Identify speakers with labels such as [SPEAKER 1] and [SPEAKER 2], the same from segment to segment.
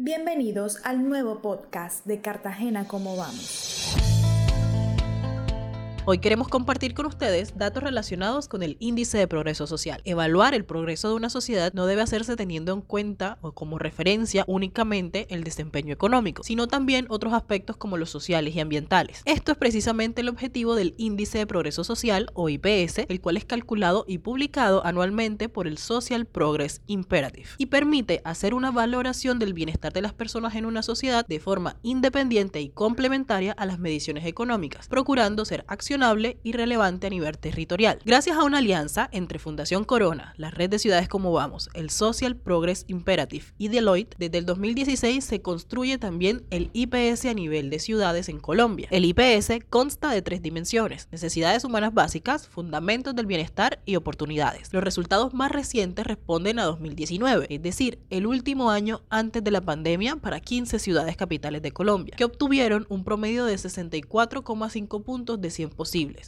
[SPEAKER 1] Bienvenidos al nuevo podcast de Cartagena Cómo Vamos.
[SPEAKER 2] Hoy queremos compartir con ustedes datos relacionados con el índice de progreso social. Evaluar el progreso de una sociedad no debe hacerse teniendo en cuenta o como referencia únicamente el desempeño económico, sino también otros aspectos como los sociales y ambientales. Esto es precisamente el objetivo del índice de progreso social o IPS, el cual es calculado y publicado anualmente por el Social Progress Imperative y permite hacer una valoración del bienestar de las personas en una sociedad de forma independiente y complementaria a las mediciones económicas, procurando ser y relevante a nivel territorial. Gracias a una alianza entre Fundación Corona, la red de ciudades como Vamos, el Social Progress Imperative y Deloitte, desde el 2016 se construye también el IPS a nivel de ciudades en Colombia. El IPS consta de tres dimensiones, necesidades humanas básicas, fundamentos del bienestar y oportunidades. Los resultados más recientes responden a 2019, es decir, el último año antes de la pandemia para 15 ciudades capitales de Colombia, que obtuvieron un promedio de 64,5 puntos de 100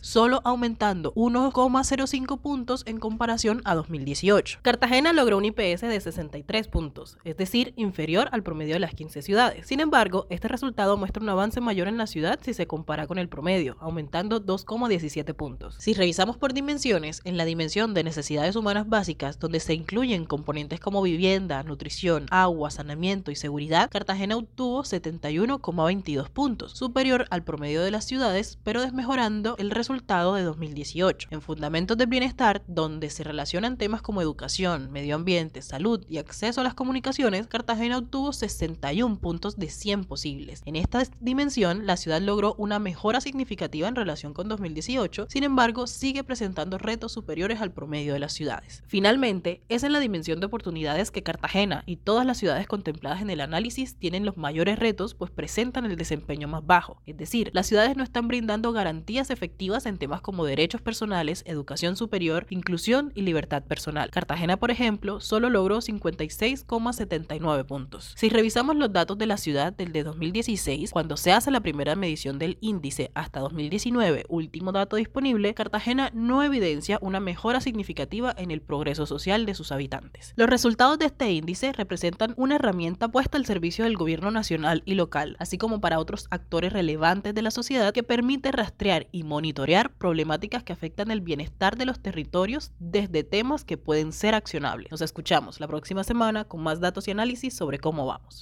[SPEAKER 2] solo aumentando 1,05 puntos en comparación a 2018. Cartagena logró un IPS de 63 puntos, es decir, inferior al promedio de las 15 ciudades. Sin embargo, este resultado muestra un avance mayor en la ciudad si se compara con el promedio, aumentando 2,17 puntos. Si revisamos por dimensiones, en la dimensión de necesidades humanas básicas, donde se incluyen componentes como vivienda, nutrición, agua, saneamiento y seguridad, Cartagena obtuvo 71,22 puntos, superior al promedio de las ciudades, pero desmejorando el resultado de 2018. En Fundamentos del Bienestar, donde se relacionan temas como educación, medio ambiente, salud y acceso a las comunicaciones, Cartagena obtuvo 61 puntos de 100 posibles. En esta dimensión, la ciudad logró una mejora significativa en relación con 2018, sin embargo, sigue presentando retos superiores al promedio de las ciudades. Finalmente, es en la dimensión de oportunidades que Cartagena y todas las ciudades contempladas en el análisis tienen los mayores retos, pues presentan el desempeño más bajo. Es decir, las ciudades no están brindando garantías efectivas en temas como derechos personales, educación superior, inclusión y libertad personal. Cartagena, por ejemplo, solo logró 56,79 puntos. Si revisamos los datos de la ciudad del de 2016, cuando se hace la primera medición del índice hasta 2019, último dato disponible, Cartagena no evidencia una mejora significativa en el progreso social de sus habitantes. Los resultados de este índice representan una herramienta puesta al servicio del gobierno nacional y local, así como para otros actores relevantes de la sociedad que permite rastrear y monitorear problemáticas que afectan el bienestar de los territorios desde temas que pueden ser accionables. Nos escuchamos la próxima semana con más datos y análisis sobre cómo vamos.